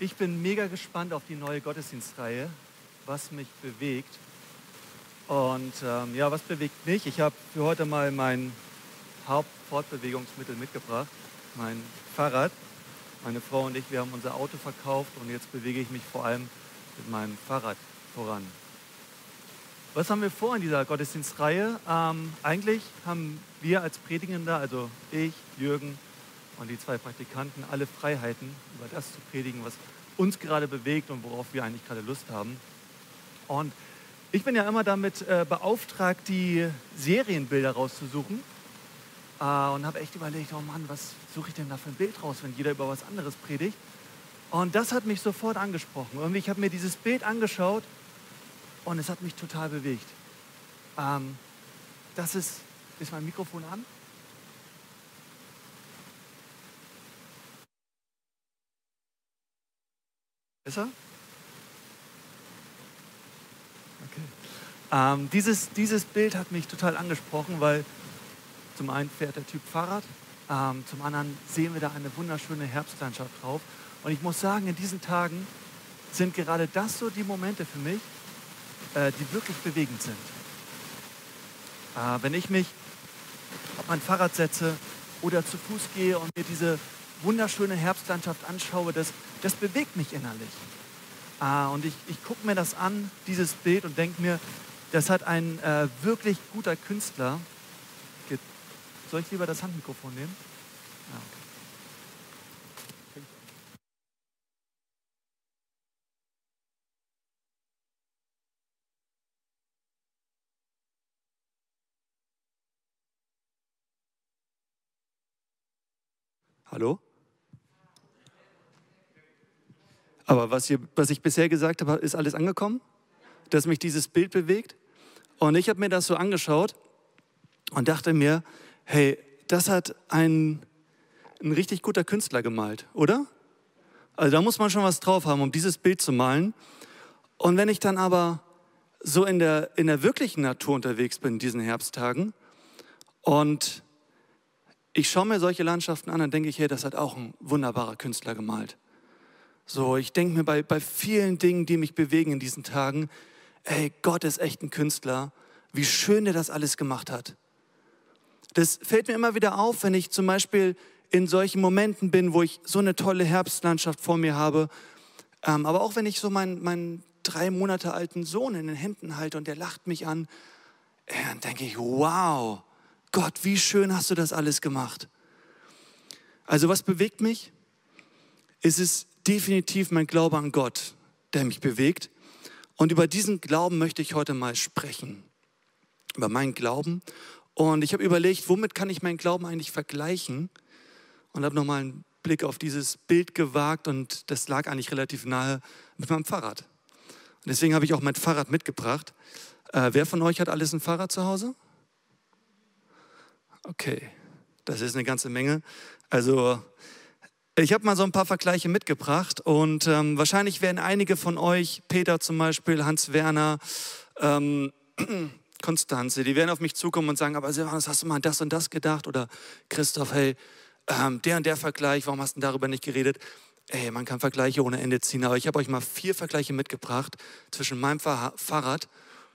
Ich bin mega gespannt auf die neue Gottesdienstreihe, was mich bewegt. Und ähm, ja, was bewegt mich? Ich habe für heute mal mein Hauptfortbewegungsmittel mitgebracht, mein Fahrrad. Meine Frau und ich, wir haben unser Auto verkauft und jetzt bewege ich mich vor allem mit meinem Fahrrad voran. Was haben wir vor in dieser Gottesdienstreihe? Ähm, eigentlich haben wir als Predigender, also ich, Jürgen und die zwei Praktikanten, alle Freiheiten, über das zu predigen, was uns gerade bewegt und worauf wir eigentlich gerade Lust haben. Und ich bin ja immer damit äh, beauftragt, die Serienbilder rauszusuchen. Äh, und habe echt überlegt, oh Mann, was suche ich denn da für ein Bild raus, wenn jeder über was anderes predigt? Und das hat mich sofort angesprochen. Irgendwie, ich habe mir dieses Bild angeschaut und es hat mich total bewegt. Ähm, das ist, ist mein Mikrofon an? Ist? Okay. Ähm, dieses, dieses Bild hat mich total angesprochen, weil zum einen fährt der Typ Fahrrad, ähm, zum anderen sehen wir da eine wunderschöne Herbstlandschaft drauf. Und ich muss sagen, in diesen Tagen sind gerade das so die Momente für mich, äh, die wirklich bewegend sind. Äh, wenn ich mich auf mein Fahrrad setze oder zu Fuß gehe und mir diese wunderschöne Herbstlandschaft anschaue, das, das bewegt mich innerlich. Äh, und ich, ich gucke mir das an, dieses Bild, und denke mir, das hat ein äh, wirklich guter Künstler. Soll ich lieber das Handmikrofon nehmen? Ja, okay. Hallo? Aber was, hier, was ich bisher gesagt habe, ist alles angekommen? Dass mich dieses Bild bewegt? Und ich habe mir das so angeschaut und dachte mir, hey, das hat ein, ein richtig guter Künstler gemalt, oder? Also da muss man schon was drauf haben, um dieses Bild zu malen. Und wenn ich dann aber so in der, in der wirklichen Natur unterwegs bin in diesen Herbsttagen und ich schaue mir solche Landschaften an, dann denke ich, hey, das hat auch ein wunderbarer Künstler gemalt. So, ich denke mir bei, bei vielen Dingen, die mich bewegen in diesen Tagen, ey, Gott ist echt ein Künstler, wie schön er das alles gemacht hat. Das fällt mir immer wieder auf, wenn ich zum Beispiel in solchen Momenten bin, wo ich so eine tolle Herbstlandschaft vor mir habe, ähm, aber auch wenn ich so meinen, meinen drei Monate alten Sohn in den Händen halte und der lacht mich an, dann denke ich, wow, Gott, wie schön hast du das alles gemacht. Also was bewegt mich? Es ist definitiv mein Glaube an Gott, der mich bewegt. Und über diesen Glauben möchte ich heute mal sprechen. Über meinen Glauben. Und ich habe überlegt, womit kann ich meinen Glauben eigentlich vergleichen? Und habe nochmal einen Blick auf dieses Bild gewagt und das lag eigentlich relativ nahe mit meinem Fahrrad. Und deswegen habe ich auch mein Fahrrad mitgebracht. Äh, wer von euch hat alles ein Fahrrad zu Hause? Okay, das ist eine ganze Menge. Also ich habe mal so ein paar Vergleiche mitgebracht und ähm, wahrscheinlich werden einige von euch, Peter zum Beispiel, Hans Werner, ähm, Konstanze, die werden auf mich zukommen und sagen, aber Silvanus, hast du mal an das und das gedacht? Oder Christoph, hey, ähm, der und der Vergleich, warum hast du darüber nicht geredet? Ey, man kann Vergleiche ohne Ende ziehen, aber ich habe euch mal vier Vergleiche mitgebracht zwischen meinem Fahrrad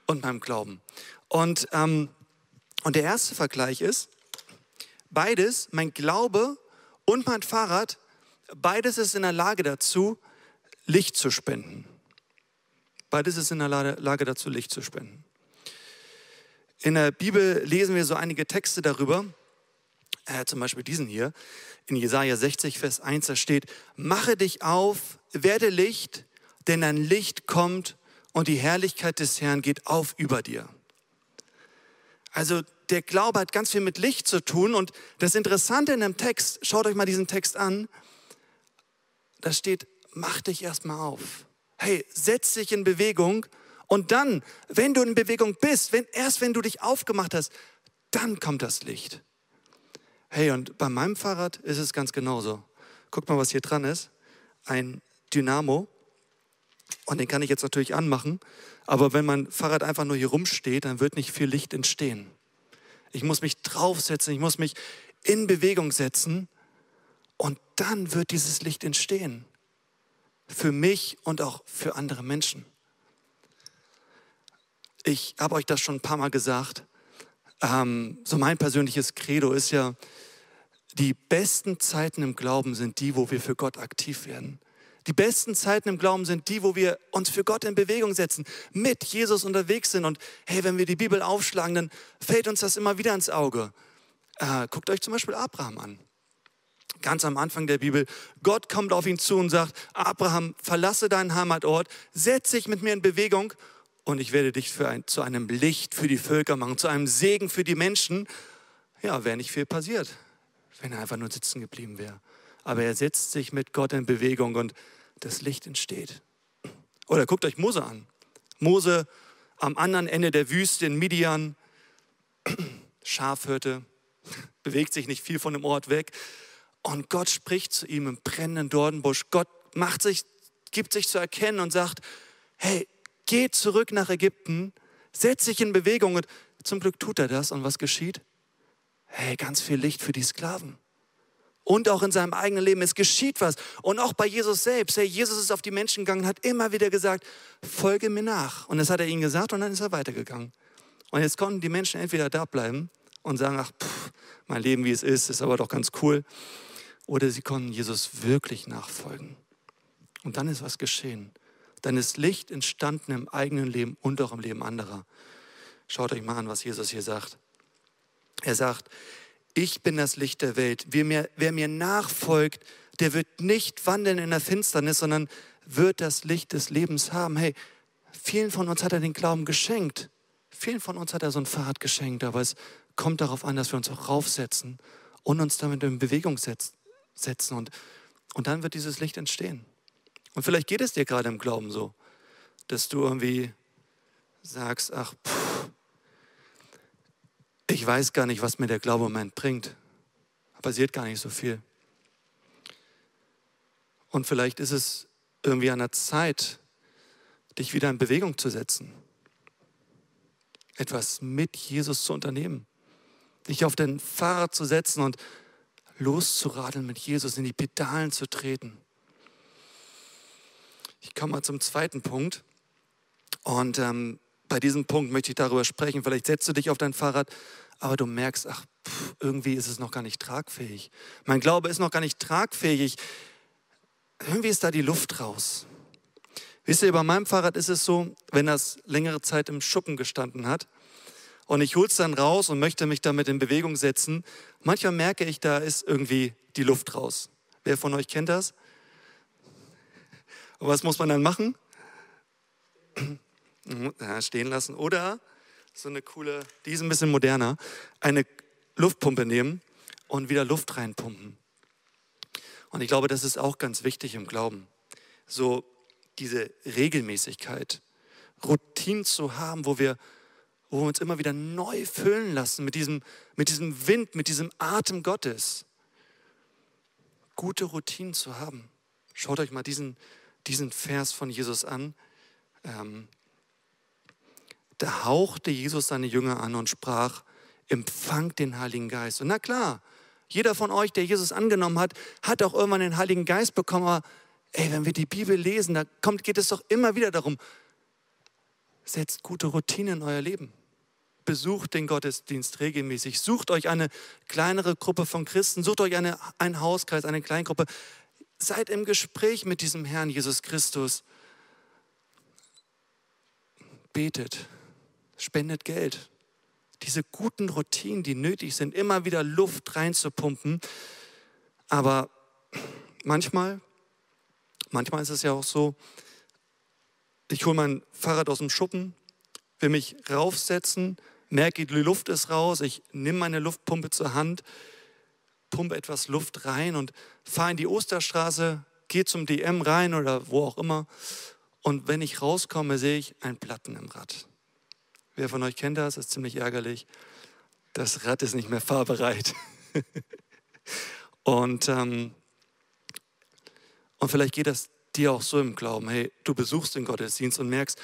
und meinem Glauben. Und, ähm, und der erste Vergleich ist, beides, mein Glaube und mein Fahrrad, beides ist in der Lage dazu, Licht zu spenden. Beides ist in der Lage dazu, Licht zu spenden. In der Bibel lesen wir so einige Texte darüber, äh, zum Beispiel diesen hier, in Jesaja 60, Vers 1, da steht: Mache dich auf, werde Licht, denn dein Licht kommt und die Herrlichkeit des Herrn geht auf über dir. Also der Glaube hat ganz viel mit Licht zu tun. Und das Interessante in dem Text, schaut euch mal diesen Text an, da steht, mach dich erstmal auf. Hey, setz dich in Bewegung und dann, wenn du in Bewegung bist, wenn, erst wenn du dich aufgemacht hast, dann kommt das Licht. Hey, und bei meinem Fahrrad ist es ganz genauso. Guck mal, was hier dran ist. Ein Dynamo. Und den kann ich jetzt natürlich anmachen. Aber wenn mein Fahrrad einfach nur hier rumsteht, dann wird nicht viel Licht entstehen. Ich muss mich draufsetzen, ich muss mich in Bewegung setzen und dann wird dieses Licht entstehen. für mich und auch für andere Menschen. Ich habe euch das schon ein paar Mal gesagt. Ähm, so mein persönliches Credo ist ja, die besten Zeiten im Glauben sind die, wo wir für Gott aktiv werden. Die besten Zeiten im Glauben sind die, wo wir uns für Gott in Bewegung setzen, mit Jesus unterwegs sind. Und hey, wenn wir die Bibel aufschlagen, dann fällt uns das immer wieder ins Auge. Äh, guckt euch zum Beispiel Abraham an. Ganz am Anfang der Bibel. Gott kommt auf ihn zu und sagt, Abraham, verlasse deinen Heimatort, setz dich mit mir in Bewegung und ich werde dich ein, zu einem Licht für die Völker machen, zu einem Segen für die Menschen. Ja, wäre nicht viel passiert, wenn er einfach nur sitzen geblieben wäre. Aber er setzt sich mit Gott in Bewegung und das Licht entsteht. Oder guckt euch Mose an. Mose am anderen Ende der Wüste in Midian, Schafhirte, bewegt sich nicht viel von dem Ort weg. Und Gott spricht zu ihm im brennenden Dornbusch. Gott macht sich, gibt sich zu erkennen und sagt, hey, geh zurück nach Ägypten, setz dich in Bewegung. Und zum Glück tut er das. Und was geschieht? Hey, ganz viel Licht für die Sklaven und auch in seinem eigenen Leben. Es geschieht was. Und auch bei Jesus selbst. Hey, Jesus ist auf die Menschen gegangen, hat immer wieder gesagt, folge mir nach. Und das hat er ihnen gesagt und dann ist er weitergegangen. Und jetzt konnten die Menschen entweder da bleiben und sagen, ach, pff, mein Leben wie es ist, ist aber doch ganz cool. Oder sie konnten Jesus wirklich nachfolgen. Und dann ist was geschehen. Dann ist Licht entstanden im eigenen Leben und auch im Leben anderer. Schaut euch mal an, was Jesus hier sagt. Er sagt, ich bin das Licht der Welt. Wer mir, wer mir nachfolgt, der wird nicht wandeln in der Finsternis, sondern wird das Licht des Lebens haben. Hey, vielen von uns hat er den Glauben geschenkt. Vielen von uns hat er so ein Fahrrad geschenkt, aber es kommt darauf an, dass wir uns auch raufsetzen und uns damit in Bewegung setzen. Und, und dann wird dieses Licht entstehen. Und vielleicht geht es dir gerade im Glauben so, dass du irgendwie sagst, ach, pff, ich weiß gar nicht, was mir der Glaube im Moment bringt. Passiert gar nicht so viel. Und vielleicht ist es irgendwie an der Zeit, dich wieder in Bewegung zu setzen. Etwas mit Jesus zu unternehmen. Dich auf den Fahrrad zu setzen und loszuradeln mit Jesus, in die Pedalen zu treten. Ich komme mal zum zweiten Punkt. Und ähm, bei diesem Punkt möchte ich darüber sprechen. Vielleicht setzt du dich auf dein Fahrrad, aber du merkst, ach, pff, irgendwie ist es noch gar nicht tragfähig. Mein Glaube ist noch gar nicht tragfähig. Irgendwie ist da die Luft raus. Wisst ihr, bei meinem Fahrrad ist es so, wenn das längere Zeit im Schuppen gestanden hat und ich hole es dann raus und möchte mich damit in Bewegung setzen, manchmal merke ich, da ist irgendwie die Luft raus. Wer von euch kennt das? Und was muss man dann machen? Ja, stehen lassen. Oder so eine coole, die ist ein bisschen moderner, eine Luftpumpe nehmen und wieder Luft reinpumpen. Und ich glaube, das ist auch ganz wichtig im Glauben. So diese Regelmäßigkeit, Routinen zu haben, wo wir, wo wir uns immer wieder neu füllen lassen mit diesem, mit diesem Wind, mit diesem Atem Gottes. Gute Routinen zu haben. Schaut euch mal diesen, diesen Vers von Jesus an. Ähm, da hauchte Jesus seine Jünger an und sprach, empfangt den Heiligen Geist. Und na klar, jeder von euch, der Jesus angenommen hat, hat auch irgendwann den Heiligen Geist bekommen. Aber ey, wenn wir die Bibel lesen, da kommt, geht es doch immer wieder darum, setzt gute Routinen in euer Leben. Besucht den Gottesdienst regelmäßig. Sucht euch eine kleinere Gruppe von Christen. Sucht euch eine, einen Hauskreis, eine Kleingruppe. Seid im Gespräch mit diesem Herrn Jesus Christus. Betet spendet Geld. Diese guten Routinen, die nötig sind, immer wieder Luft reinzupumpen. Aber manchmal, manchmal ist es ja auch so, ich hole mein Fahrrad aus dem Schuppen, will mich raufsetzen, merke, die Luft ist raus, ich nehme meine Luftpumpe zur Hand, pumpe etwas Luft rein und fahre in die Osterstraße, gehe zum DM rein oder wo auch immer. Und wenn ich rauskomme, sehe ich einen Platten im Rad. Wer von euch kennt das? Das ist ziemlich ärgerlich. Das Rad ist nicht mehr fahrbereit. und, ähm, und vielleicht geht das dir auch so im Glauben. Hey, du besuchst den Gottesdienst und merkst,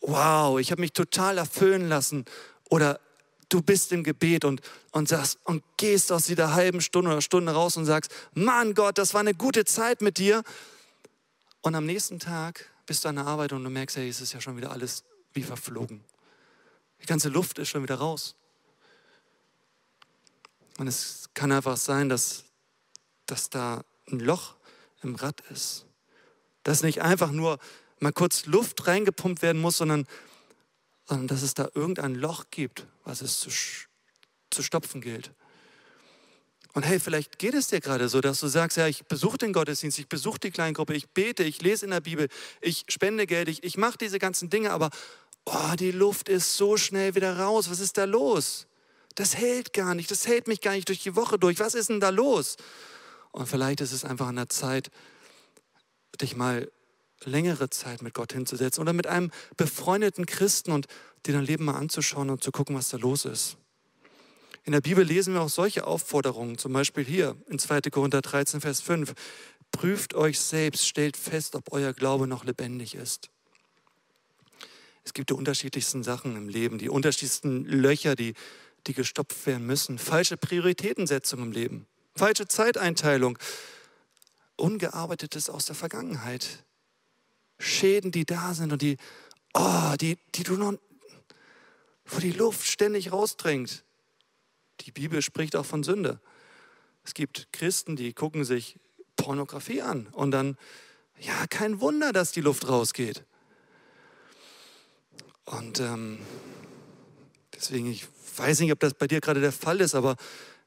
wow, ich habe mich total erfüllen lassen. Oder du bist im Gebet und, und sagst und gehst aus dieser halben Stunde oder Stunde raus und sagst, Mann Gott, das war eine gute Zeit mit dir. Und am nächsten Tag bist du an der Arbeit und du merkst, hey, es ist ja schon wieder alles wie verflogen. Die ganze Luft ist schon wieder raus. Und es kann einfach sein, dass, dass da ein Loch im Rad ist. Dass nicht einfach nur mal kurz Luft reingepumpt werden muss, sondern, sondern dass es da irgendein Loch gibt, was es zu, zu stopfen gilt. Und hey, vielleicht geht es dir gerade so, dass du sagst, ja, ich besuche den Gottesdienst, ich besuche die Kleingruppe, ich bete, ich lese in der Bibel, ich spende Geld, ich, ich mache diese ganzen Dinge, aber oh, die Luft ist so schnell wieder raus. Was ist da los? Das hält gar nicht, das hält mich gar nicht durch die Woche durch. Was ist denn da los? Und vielleicht ist es einfach an der Zeit, dich mal längere Zeit mit Gott hinzusetzen oder mit einem befreundeten Christen und dir dein Leben mal anzuschauen und zu gucken, was da los ist. In der Bibel lesen wir auch solche Aufforderungen, zum Beispiel hier in 2. Korinther 13, Vers 5. Prüft euch selbst, stellt fest, ob euer Glaube noch lebendig ist. Es gibt die unterschiedlichsten Sachen im Leben, die unterschiedlichsten Löcher, die, die gestopft werden müssen. Falsche Prioritätensetzung im Leben, falsche Zeiteinteilung, Ungearbeitetes aus der Vergangenheit. Schäden, die da sind und die, oh, die, die du noch, wo die Luft ständig rausdrängt. Die Bibel spricht auch von Sünde. Es gibt Christen, die gucken sich Pornografie an und dann, ja, kein Wunder, dass die Luft rausgeht. Und ähm, deswegen, ich weiß nicht, ob das bei dir gerade der Fall ist, aber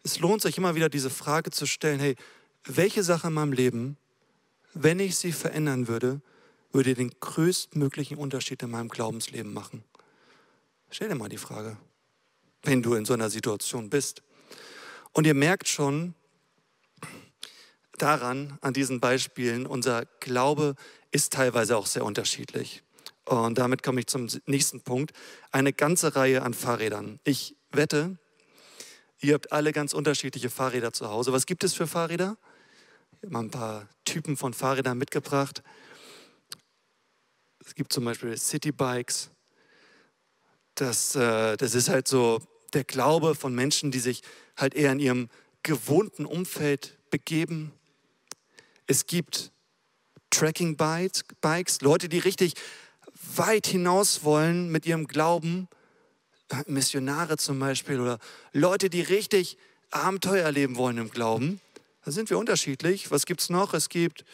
es lohnt sich immer wieder diese Frage zu stellen, hey, welche Sache in meinem Leben, wenn ich sie verändern würde, würde den größtmöglichen Unterschied in meinem Glaubensleben machen? Stell dir mal die Frage, wenn du in so einer Situation bist. Und ihr merkt schon daran, an diesen Beispielen, unser Glaube ist teilweise auch sehr unterschiedlich. Und damit komme ich zum nächsten Punkt. Eine ganze Reihe an Fahrrädern. Ich wette, ihr habt alle ganz unterschiedliche Fahrräder zu Hause. Was gibt es für Fahrräder? Ich habe mal ein paar Typen von Fahrrädern mitgebracht. Es gibt zum Beispiel Citybikes. Das, äh, das ist halt so der Glaube von Menschen, die sich halt eher in ihrem gewohnten Umfeld begeben. Es gibt Tracking-Bikes, Leute, die richtig weit hinaus wollen mit ihrem Glauben. Missionare zum Beispiel oder Leute, die richtig Abenteuer erleben wollen im Glauben. Da sind wir unterschiedlich. Was gibt es noch? Es gibt,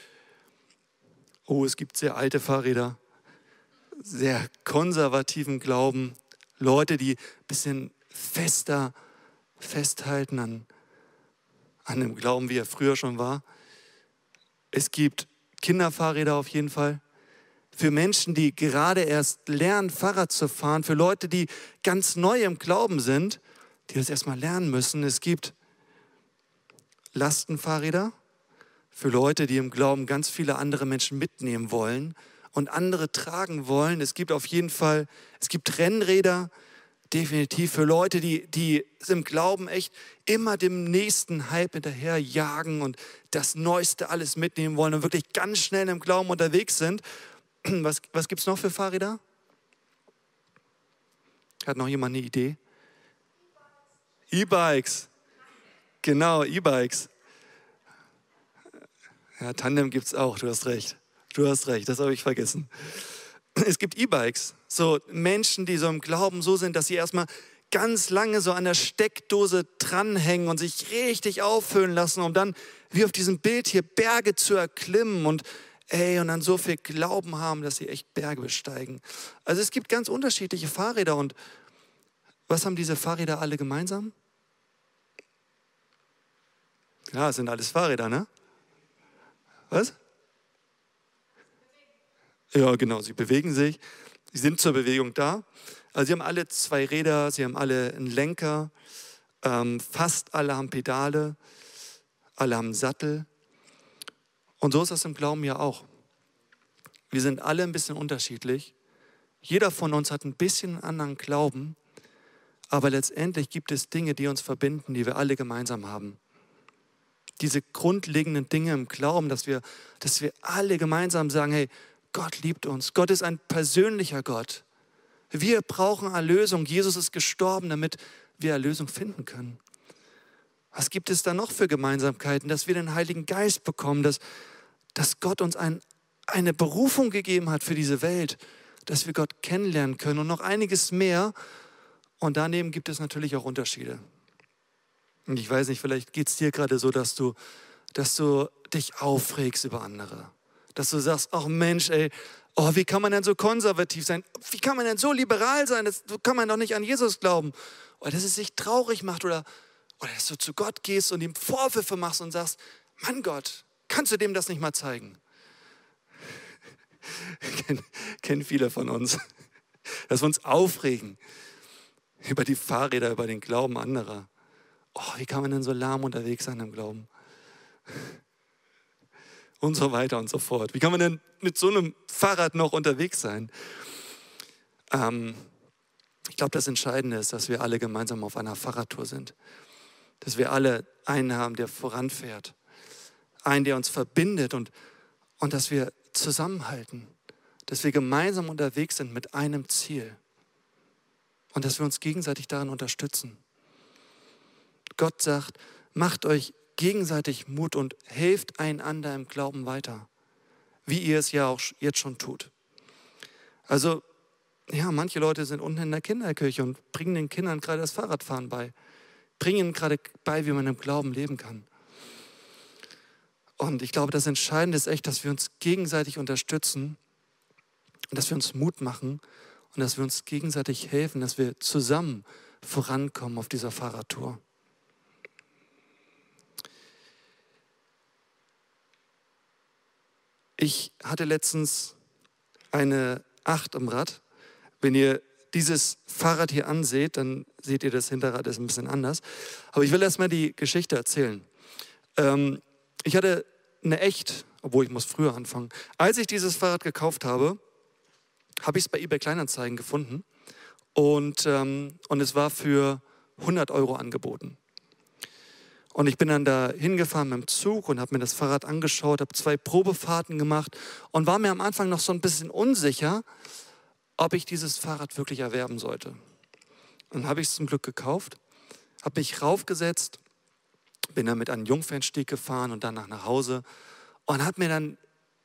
oh, es gibt sehr alte Fahrräder sehr konservativen Glauben, Leute, die ein bisschen fester festhalten an, an dem Glauben, wie er früher schon war. Es gibt Kinderfahrräder auf jeden Fall. Für Menschen, die gerade erst lernen, Fahrrad zu fahren, für Leute, die ganz neu im Glauben sind, die das erstmal lernen müssen. Es gibt Lastenfahrräder für Leute, die im Glauben ganz viele andere Menschen mitnehmen wollen und andere tragen wollen. Es gibt auf jeden Fall, es gibt Rennräder, definitiv für Leute, die, die im Glauben echt immer dem nächsten Hype hinterher jagen und das Neueste alles mitnehmen wollen und wirklich ganz schnell im Glauben unterwegs sind. Was, was gibt es noch für Fahrräder? Hat noch jemand eine Idee? E-Bikes. Genau, E-Bikes. Ja, Tandem gibt es auch, du hast recht. Du hast recht, das habe ich vergessen. Es gibt E-Bikes, so Menschen, die so im Glauben so sind, dass sie erstmal ganz lange so an der Steckdose dranhängen und sich richtig auffüllen lassen, um dann wie auf diesem Bild hier Berge zu erklimmen und ey, und dann so viel Glauben haben, dass sie echt Berge besteigen. Also es gibt ganz unterschiedliche Fahrräder und was haben diese Fahrräder alle gemeinsam? Ja, es sind alles Fahrräder, ne? Was? Ja, genau, sie bewegen sich. Sie sind zur Bewegung da. Also sie haben alle zwei Räder, sie haben alle einen Lenker, ähm, fast alle haben Pedale, alle haben Sattel. Und so ist das im Glauben ja auch. Wir sind alle ein bisschen unterschiedlich. Jeder von uns hat ein bisschen einen anderen Glauben, aber letztendlich gibt es Dinge, die uns verbinden, die wir alle gemeinsam haben. Diese grundlegenden Dinge im Glauben, dass wir, dass wir alle gemeinsam sagen, hey, Gott liebt uns. Gott ist ein persönlicher Gott. Wir brauchen Erlösung. Jesus ist gestorben, damit wir Erlösung finden können. Was gibt es da noch für Gemeinsamkeiten? Dass wir den Heiligen Geist bekommen, dass, dass Gott uns ein, eine Berufung gegeben hat für diese Welt, dass wir Gott kennenlernen können und noch einiges mehr. Und daneben gibt es natürlich auch Unterschiede. Und ich weiß nicht, vielleicht geht es dir gerade so, dass du, dass du dich aufregst über andere. Dass du sagst, ach Mensch, ey, oh, wie kann man denn so konservativ sein? Wie kann man denn so liberal sein? Das kann man doch nicht an Jesus glauben. Oder dass es sich traurig macht oder, oder dass du zu Gott gehst und ihm Vorwürfe machst und sagst, Mann Gott, kannst du dem das nicht mal zeigen? kennen viele von uns, dass wir uns aufregen über die Fahrräder, über den Glauben anderer. Oh, wie kann man denn so lahm unterwegs sein im Glauben? Und so weiter und so fort. Wie kann man denn mit so einem Fahrrad noch unterwegs sein? Ähm, ich glaube, das Entscheidende ist, dass wir alle gemeinsam auf einer Fahrradtour sind. Dass wir alle einen haben, der voranfährt. Einen, der uns verbindet und, und dass wir zusammenhalten, dass wir gemeinsam unterwegs sind mit einem Ziel und dass wir uns gegenseitig darin unterstützen. Gott sagt, macht euch gegenseitig Mut und helft einander im Glauben weiter, wie ihr es ja auch jetzt schon tut. Also, ja, manche Leute sind unten in der Kinderkirche und bringen den Kindern gerade das Fahrradfahren bei, bringen ihnen gerade bei, wie man im Glauben leben kann. Und ich glaube, das Entscheidende ist echt, dass wir uns gegenseitig unterstützen dass wir uns Mut machen und dass wir uns gegenseitig helfen, dass wir zusammen vorankommen auf dieser Fahrradtour. Ich hatte letztens eine Acht im Rad. Wenn ihr dieses Fahrrad hier anseht, dann seht ihr, das Hinterrad ist ein bisschen anders. Aber ich will erstmal die Geschichte erzählen. Ähm, ich hatte eine echt, obwohl ich muss früher anfangen. Als ich dieses Fahrrad gekauft habe, habe ich es bei eBay Kleinanzeigen gefunden und, ähm, und es war für 100 Euro angeboten. Und ich bin dann da hingefahren mit dem Zug und habe mir das Fahrrad angeschaut, habe zwei Probefahrten gemacht und war mir am Anfang noch so ein bisschen unsicher, ob ich dieses Fahrrad wirklich erwerben sollte. Und dann habe ich es zum Glück gekauft, habe mich raufgesetzt bin dann mit einem Jungfernstieg gefahren und danach nach Hause und hat mir dann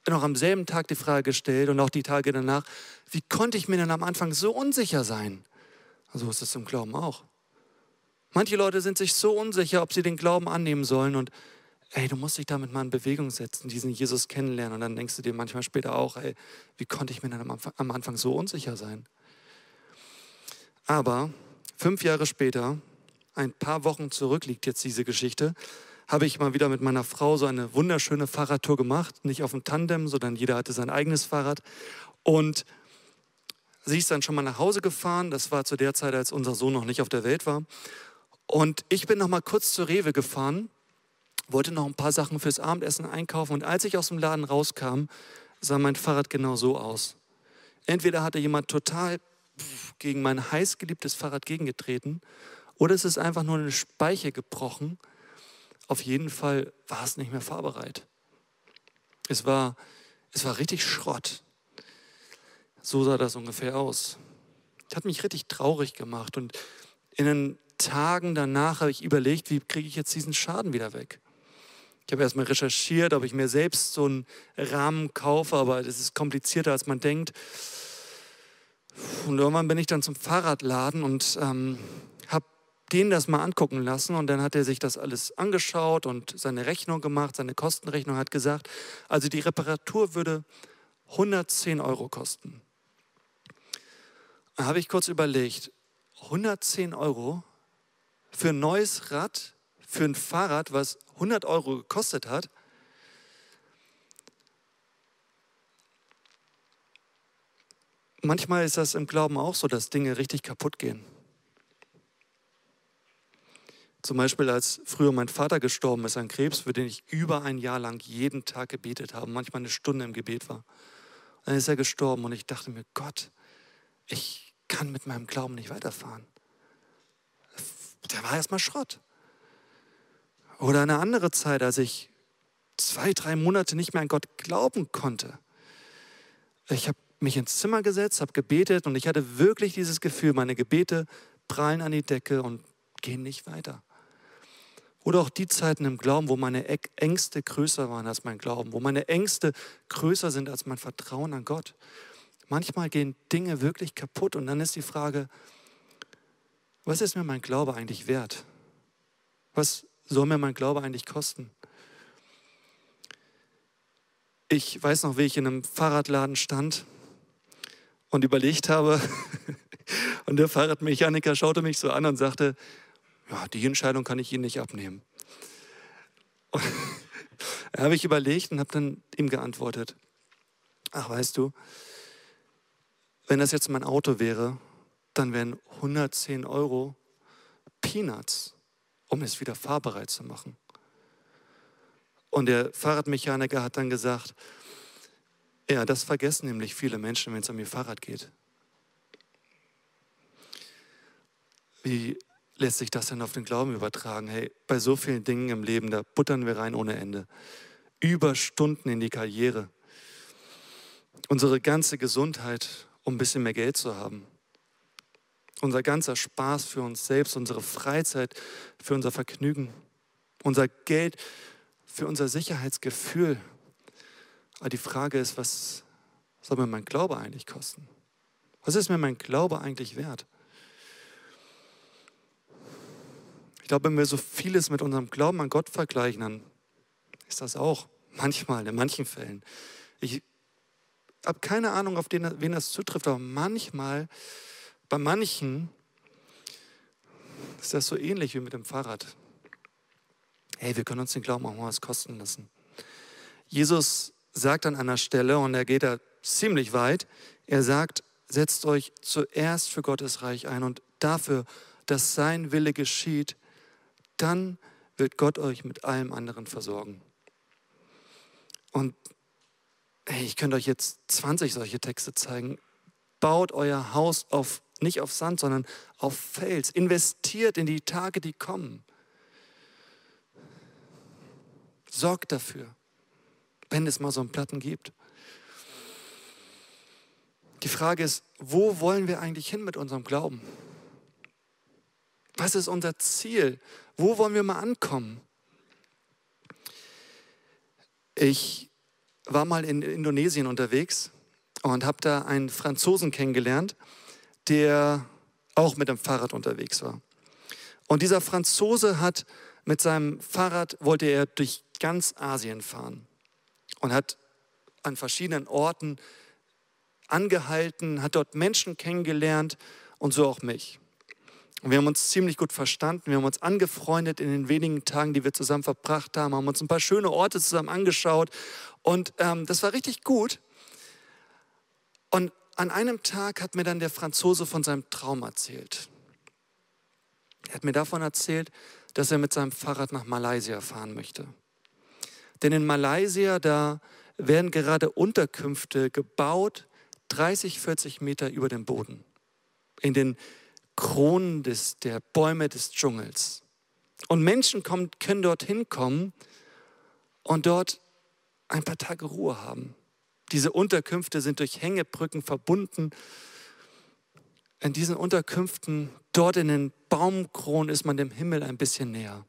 noch am selben Tag die Frage gestellt und auch die Tage danach, wie konnte ich mir denn am Anfang so unsicher sein? So ist es im Glauben auch. Manche Leute sind sich so unsicher, ob sie den Glauben annehmen sollen und ey, du musst dich damit mal in Bewegung setzen, diesen Jesus kennenlernen und dann denkst du dir manchmal später auch, ey, wie konnte ich mir dann am Anfang so unsicher sein? Aber fünf Jahre später ein paar Wochen zurück liegt jetzt diese Geschichte, habe ich mal wieder mit meiner Frau so eine wunderschöne Fahrradtour gemacht. Nicht auf dem Tandem, sondern jeder hatte sein eigenes Fahrrad. Und sie ist dann schon mal nach Hause gefahren. Das war zu der Zeit, als unser Sohn noch nicht auf der Welt war. Und ich bin noch mal kurz zur Rewe gefahren, wollte noch ein paar Sachen fürs Abendessen einkaufen. Und als ich aus dem Laden rauskam, sah mein Fahrrad genau so aus. Entweder hatte jemand total gegen mein heißgeliebtes Fahrrad gegengetreten oder es ist einfach nur eine Speiche gebrochen. Auf jeden Fall war es nicht mehr fahrbereit. Es war, es war richtig Schrott. So sah das ungefähr aus. Das hat mich richtig traurig gemacht. Und in den Tagen danach habe ich überlegt, wie kriege ich jetzt diesen Schaden wieder weg. Ich habe erstmal recherchiert, ob ich mir selbst so einen Rahmen kaufe, aber das ist komplizierter, als man denkt. Und irgendwann bin ich dann zum Fahrradladen und ähm, den das mal angucken lassen und dann hat er sich das alles angeschaut und seine Rechnung gemacht, seine Kostenrechnung hat gesagt, also die Reparatur würde 110 Euro kosten. Da habe ich kurz überlegt, 110 Euro für ein neues Rad, für ein Fahrrad, was 100 Euro gekostet hat. Manchmal ist das im Glauben auch so, dass Dinge richtig kaputt gehen. Zum Beispiel, als früher mein Vater gestorben ist an Krebs, für den ich über ein Jahr lang jeden Tag gebetet habe, manchmal eine Stunde im Gebet war. Dann ist er gestorben und ich dachte mir, Gott, ich kann mit meinem Glauben nicht weiterfahren. Der war erstmal Schrott. Oder eine andere Zeit, als ich zwei, drei Monate nicht mehr an Gott glauben konnte. Ich habe mich ins Zimmer gesetzt, habe gebetet und ich hatte wirklich dieses Gefühl, meine Gebete prallen an die Decke und gehen nicht weiter. Oder auch die Zeiten im Glauben, wo meine Ängste größer waren als mein Glauben, wo meine Ängste größer sind als mein Vertrauen an Gott. Manchmal gehen Dinge wirklich kaputt und dann ist die Frage, was ist mir mein Glaube eigentlich wert? Was soll mir mein Glaube eigentlich kosten? Ich weiß noch, wie ich in einem Fahrradladen stand und überlegt habe, und der Fahrradmechaniker schaute mich so an und sagte, ja, die Entscheidung kann ich Ihnen nicht abnehmen. da habe ich überlegt und habe dann ihm geantwortet, ach weißt du, wenn das jetzt mein Auto wäre, dann wären 110 Euro Peanuts, um es wieder fahrbereit zu machen. Und der Fahrradmechaniker hat dann gesagt, ja, das vergessen nämlich viele Menschen, wenn es um ihr Fahrrad geht. Wie lässt sich das denn auf den Glauben übertragen? Hey, bei so vielen Dingen im Leben, da buttern wir rein ohne Ende. Überstunden in die Karriere. Unsere ganze Gesundheit, um ein bisschen mehr Geld zu haben. Unser ganzer Spaß für uns selbst, unsere Freizeit für unser Vergnügen. Unser Geld für unser Sicherheitsgefühl. Aber die Frage ist, was soll mir mein Glaube eigentlich kosten? Was ist mir mein Glaube eigentlich wert? Ich glaube, wenn wir so vieles mit unserem Glauben an Gott vergleichen, dann ist das auch manchmal, in manchen Fällen. Ich habe keine Ahnung, auf wen das zutrifft, aber manchmal, bei manchen ist das so ähnlich wie mit dem Fahrrad. Hey, wir können uns den Glauben auch mal was kosten lassen. Jesus sagt an einer Stelle, und er geht da ziemlich weit, er sagt, setzt euch zuerst für Gottes Reich ein und dafür, dass sein Wille geschieht, dann wird Gott euch mit allem anderen versorgen. Und hey, ich könnte euch jetzt 20 solche Texte zeigen. Baut euer Haus auf, nicht auf Sand, sondern auf Fels. Investiert in die Tage, die kommen. Sorgt dafür, wenn es mal so einen Platten gibt. Die Frage ist, wo wollen wir eigentlich hin mit unserem Glauben? Was ist unser Ziel? Wo wollen wir mal ankommen? Ich war mal in Indonesien unterwegs und habe da einen Franzosen kennengelernt, der auch mit dem Fahrrad unterwegs war. Und dieser Franzose hat mit seinem Fahrrad, wollte er durch ganz Asien fahren und hat an verschiedenen Orten angehalten, hat dort Menschen kennengelernt und so auch mich. Und wir haben uns ziemlich gut verstanden. Wir haben uns angefreundet in den wenigen Tagen, die wir zusammen verbracht haben, haben uns ein paar schöne Orte zusammen angeschaut. Und ähm, das war richtig gut. Und an einem Tag hat mir dann der Franzose von seinem Traum erzählt. Er hat mir davon erzählt, dass er mit seinem Fahrrad nach Malaysia fahren möchte. Denn in Malaysia, da werden gerade Unterkünfte gebaut, 30, 40 Meter über dem Boden. In den Kronen des, der Bäume des Dschungels. Und Menschen kommen, können dorthin kommen und dort ein paar Tage Ruhe haben. Diese Unterkünfte sind durch Hängebrücken verbunden. In diesen Unterkünften, dort in den Baumkronen, ist man dem Himmel ein bisschen näher.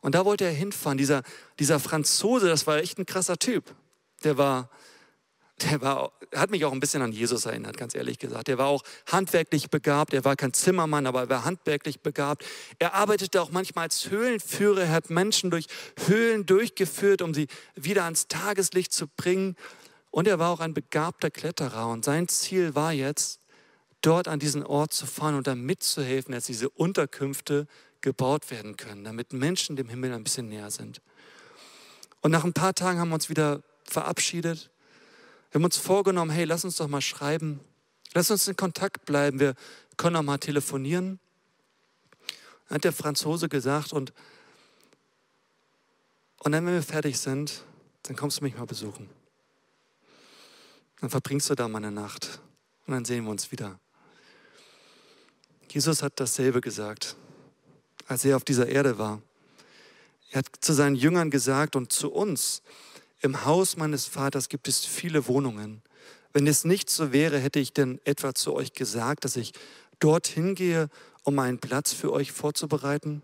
Und da wollte er hinfahren. Dieser, dieser Franzose, das war echt ein krasser Typ. Der war der war, hat mich auch ein bisschen an Jesus erinnert, ganz ehrlich gesagt. Der war auch handwerklich begabt, er war kein Zimmermann, aber er war handwerklich begabt. Er arbeitete auch manchmal als Höhlenführer, er hat Menschen durch Höhlen durchgeführt, um sie wieder ans Tageslicht zu bringen. Und er war auch ein begabter Kletterer und sein Ziel war jetzt, dort an diesen Ort zu fahren und da mitzuhelfen, dass diese Unterkünfte gebaut werden können, damit Menschen dem Himmel ein bisschen näher sind. Und nach ein paar Tagen haben wir uns wieder verabschiedet wir haben uns vorgenommen, hey, lass uns doch mal schreiben. Lass uns in Kontakt bleiben. Wir können auch mal telefonieren. Dann hat der Franzose gesagt und, und dann, wenn wir fertig sind, dann kommst du mich mal besuchen. Dann verbringst du da mal eine Nacht und dann sehen wir uns wieder. Jesus hat dasselbe gesagt, als er auf dieser Erde war. Er hat zu seinen Jüngern gesagt und zu uns, im Haus meines Vaters gibt es viele Wohnungen. Wenn es nicht so wäre, hätte ich denn etwa zu euch gesagt, dass ich dorthin gehe, um einen Platz für euch vorzubereiten?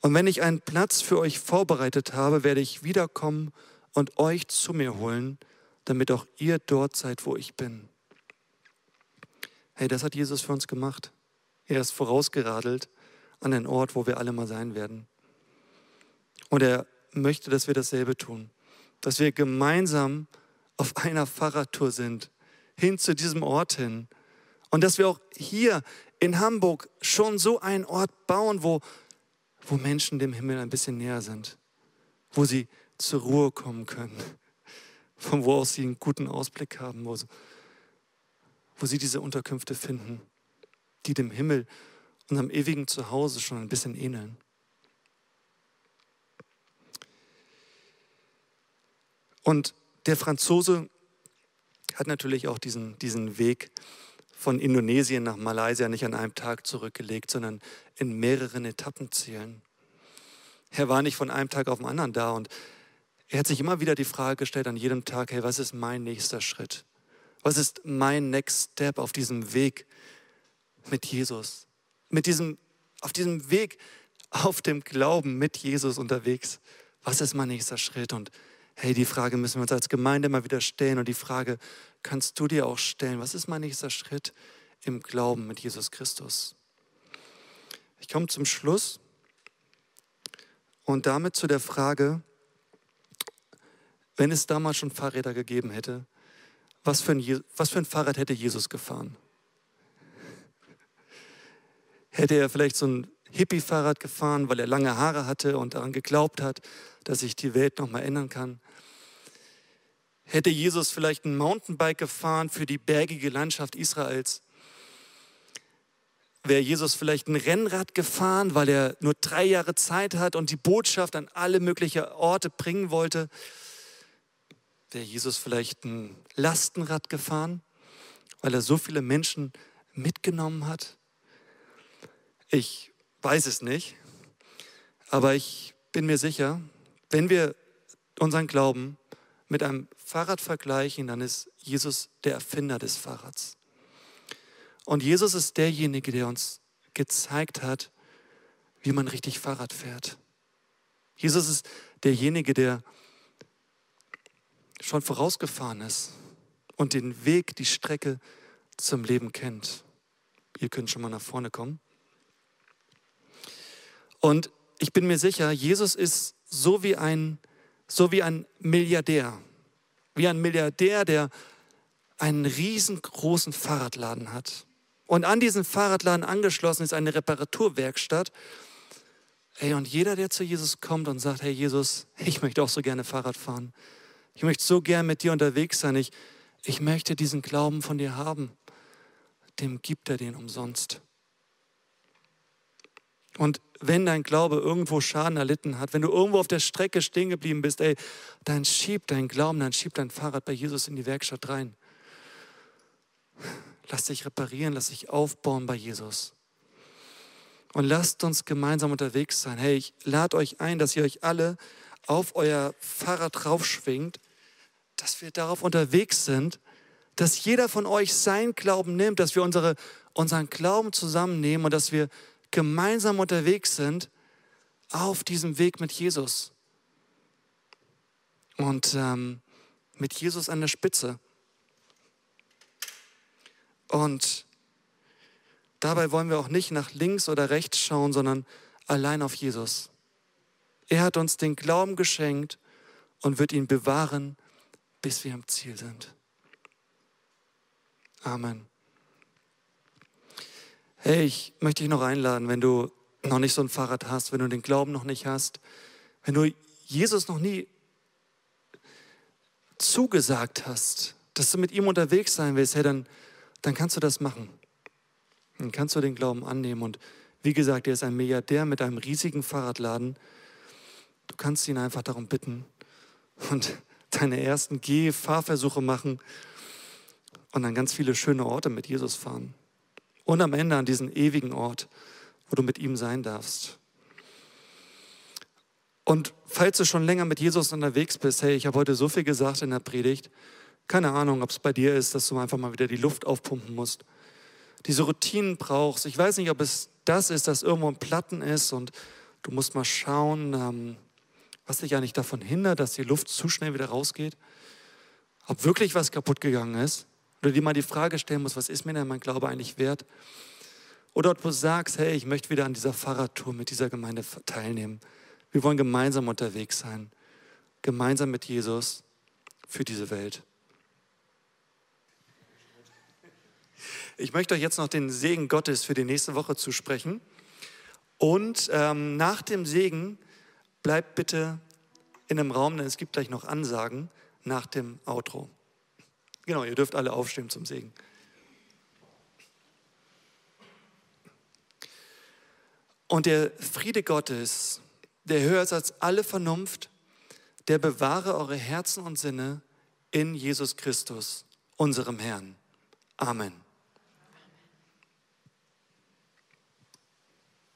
Und wenn ich einen Platz für euch vorbereitet habe, werde ich wiederkommen und euch zu mir holen, damit auch ihr dort seid, wo ich bin. Hey, das hat Jesus für uns gemacht. Er ist vorausgeradelt an den Ort, wo wir alle mal sein werden. Und er möchte, dass wir dasselbe tun. Dass wir gemeinsam auf einer Fahrradtour sind, hin zu diesem Ort hin. Und dass wir auch hier in Hamburg schon so einen Ort bauen, wo, wo Menschen dem Himmel ein bisschen näher sind, wo sie zur Ruhe kommen können, von wo aus sie einen guten Ausblick haben, wo, wo sie diese Unterkünfte finden, die dem Himmel, unserem ewigen Zuhause schon ein bisschen ähneln. Und der Franzose hat natürlich auch diesen, diesen Weg von Indonesien nach Malaysia nicht an einem Tag zurückgelegt, sondern in mehreren Etappenzielen. Er war nicht von einem Tag auf den anderen da und er hat sich immer wieder die Frage gestellt an jedem Tag, hey, was ist mein nächster Schritt? Was ist mein Next Step auf diesem Weg mit Jesus? Mit diesem, auf diesem Weg auf dem Glauben mit Jesus unterwegs. Was ist mein nächster Schritt? Und Hey, die Frage müssen wir uns als Gemeinde mal wieder stellen und die Frage kannst du dir auch stellen. Was ist mein nächster Schritt im Glauben mit Jesus Christus? Ich komme zum Schluss und damit zu der Frage, wenn es damals schon Fahrräder gegeben hätte, was für ein, was für ein Fahrrad hätte Jesus gefahren? Hätte er vielleicht so ein Hippie-Fahrrad gefahren, weil er lange Haare hatte und daran geglaubt hat, dass sich die Welt nochmal ändern kann? Hätte Jesus vielleicht ein Mountainbike gefahren für die bergige Landschaft Israels? Wäre Jesus vielleicht ein Rennrad gefahren, weil er nur drei Jahre Zeit hat und die Botschaft an alle möglichen Orte bringen wollte? Wäre Jesus vielleicht ein Lastenrad gefahren, weil er so viele Menschen mitgenommen hat? Ich weiß es nicht, aber ich bin mir sicher, wenn wir unseren Glauben mit einem Fahrrad vergleichen, dann ist Jesus der Erfinder des Fahrrads. Und Jesus ist derjenige, der uns gezeigt hat, wie man richtig Fahrrad fährt. Jesus ist derjenige, der schon vorausgefahren ist und den Weg, die Strecke zum Leben kennt. Ihr könnt schon mal nach vorne kommen. Und ich bin mir sicher, Jesus ist so wie ein, so wie ein Milliardär. Wie ein Milliardär, der einen riesengroßen Fahrradladen hat. Und an diesen Fahrradladen angeschlossen ist eine Reparaturwerkstatt. Hey, und jeder, der zu Jesus kommt und sagt, hey Jesus, ich möchte auch so gerne Fahrrad fahren. Ich möchte so gerne mit dir unterwegs sein. Ich, ich möchte diesen Glauben von dir haben. Dem gibt er den umsonst. Und wenn dein Glaube irgendwo Schaden erlitten hat, wenn du irgendwo auf der Strecke stehen geblieben bist, ey, dann schieb dein Glauben, dann schieb dein Fahrrad bei Jesus in die Werkstatt rein. Lass dich reparieren, lass dich aufbauen bei Jesus. Und lasst uns gemeinsam unterwegs sein. Hey, ich lade euch ein, dass ihr euch alle auf euer Fahrrad raufschwingt, dass wir darauf unterwegs sind, dass jeder von euch sein Glauben nimmt, dass wir unsere, unseren Glauben zusammennehmen und dass wir gemeinsam unterwegs sind auf diesem Weg mit Jesus. Und ähm, mit Jesus an der Spitze. Und dabei wollen wir auch nicht nach links oder rechts schauen, sondern allein auf Jesus. Er hat uns den Glauben geschenkt und wird ihn bewahren, bis wir am Ziel sind. Amen. Hey, ich möchte dich noch einladen, wenn du noch nicht so ein Fahrrad hast, wenn du den Glauben noch nicht hast, wenn du Jesus noch nie zugesagt hast, dass du mit ihm unterwegs sein willst, hey, dann, dann kannst du das machen. Dann kannst du den Glauben annehmen. Und wie gesagt, er ist ein Milliardär mit einem riesigen Fahrradladen. Du kannst ihn einfach darum bitten und deine ersten Geh-Fahrversuche machen und dann ganz viele schöne Orte mit Jesus fahren und am Ende an diesen ewigen Ort, wo du mit ihm sein darfst. Und falls du schon länger mit Jesus unterwegs bist, hey, ich habe heute so viel gesagt in der Predigt, keine Ahnung, ob es bei dir ist, dass du einfach mal wieder die Luft aufpumpen musst, diese Routinen brauchst. Ich weiß nicht, ob es das ist, dass irgendwo ein Platten ist und Du musst mal schauen, ähm, was dich eigentlich davon hindert, dass die Luft zu schnell wieder rausgeht. Ob wirklich was kaputt gegangen ist. Oder dir mal die Frage stellen musst, was ist mir denn mein Glaube eigentlich wert? Oder ob du sagst, hey, ich möchte wieder an dieser Fahrradtour mit dieser Gemeinde teilnehmen. Wir wollen gemeinsam unterwegs sein. Gemeinsam mit Jesus für diese Welt. Ich möchte euch jetzt noch den Segen Gottes für die nächste Woche zusprechen. Und ähm, nach dem Segen bleibt bitte in einem Raum, denn es gibt gleich noch Ansagen nach dem Outro. Genau, ihr dürft alle aufstehen zum Segen. Und der Friede Gottes, der höher ist als alle Vernunft, der bewahre eure Herzen und Sinne in Jesus Christus, unserem Herrn. Amen.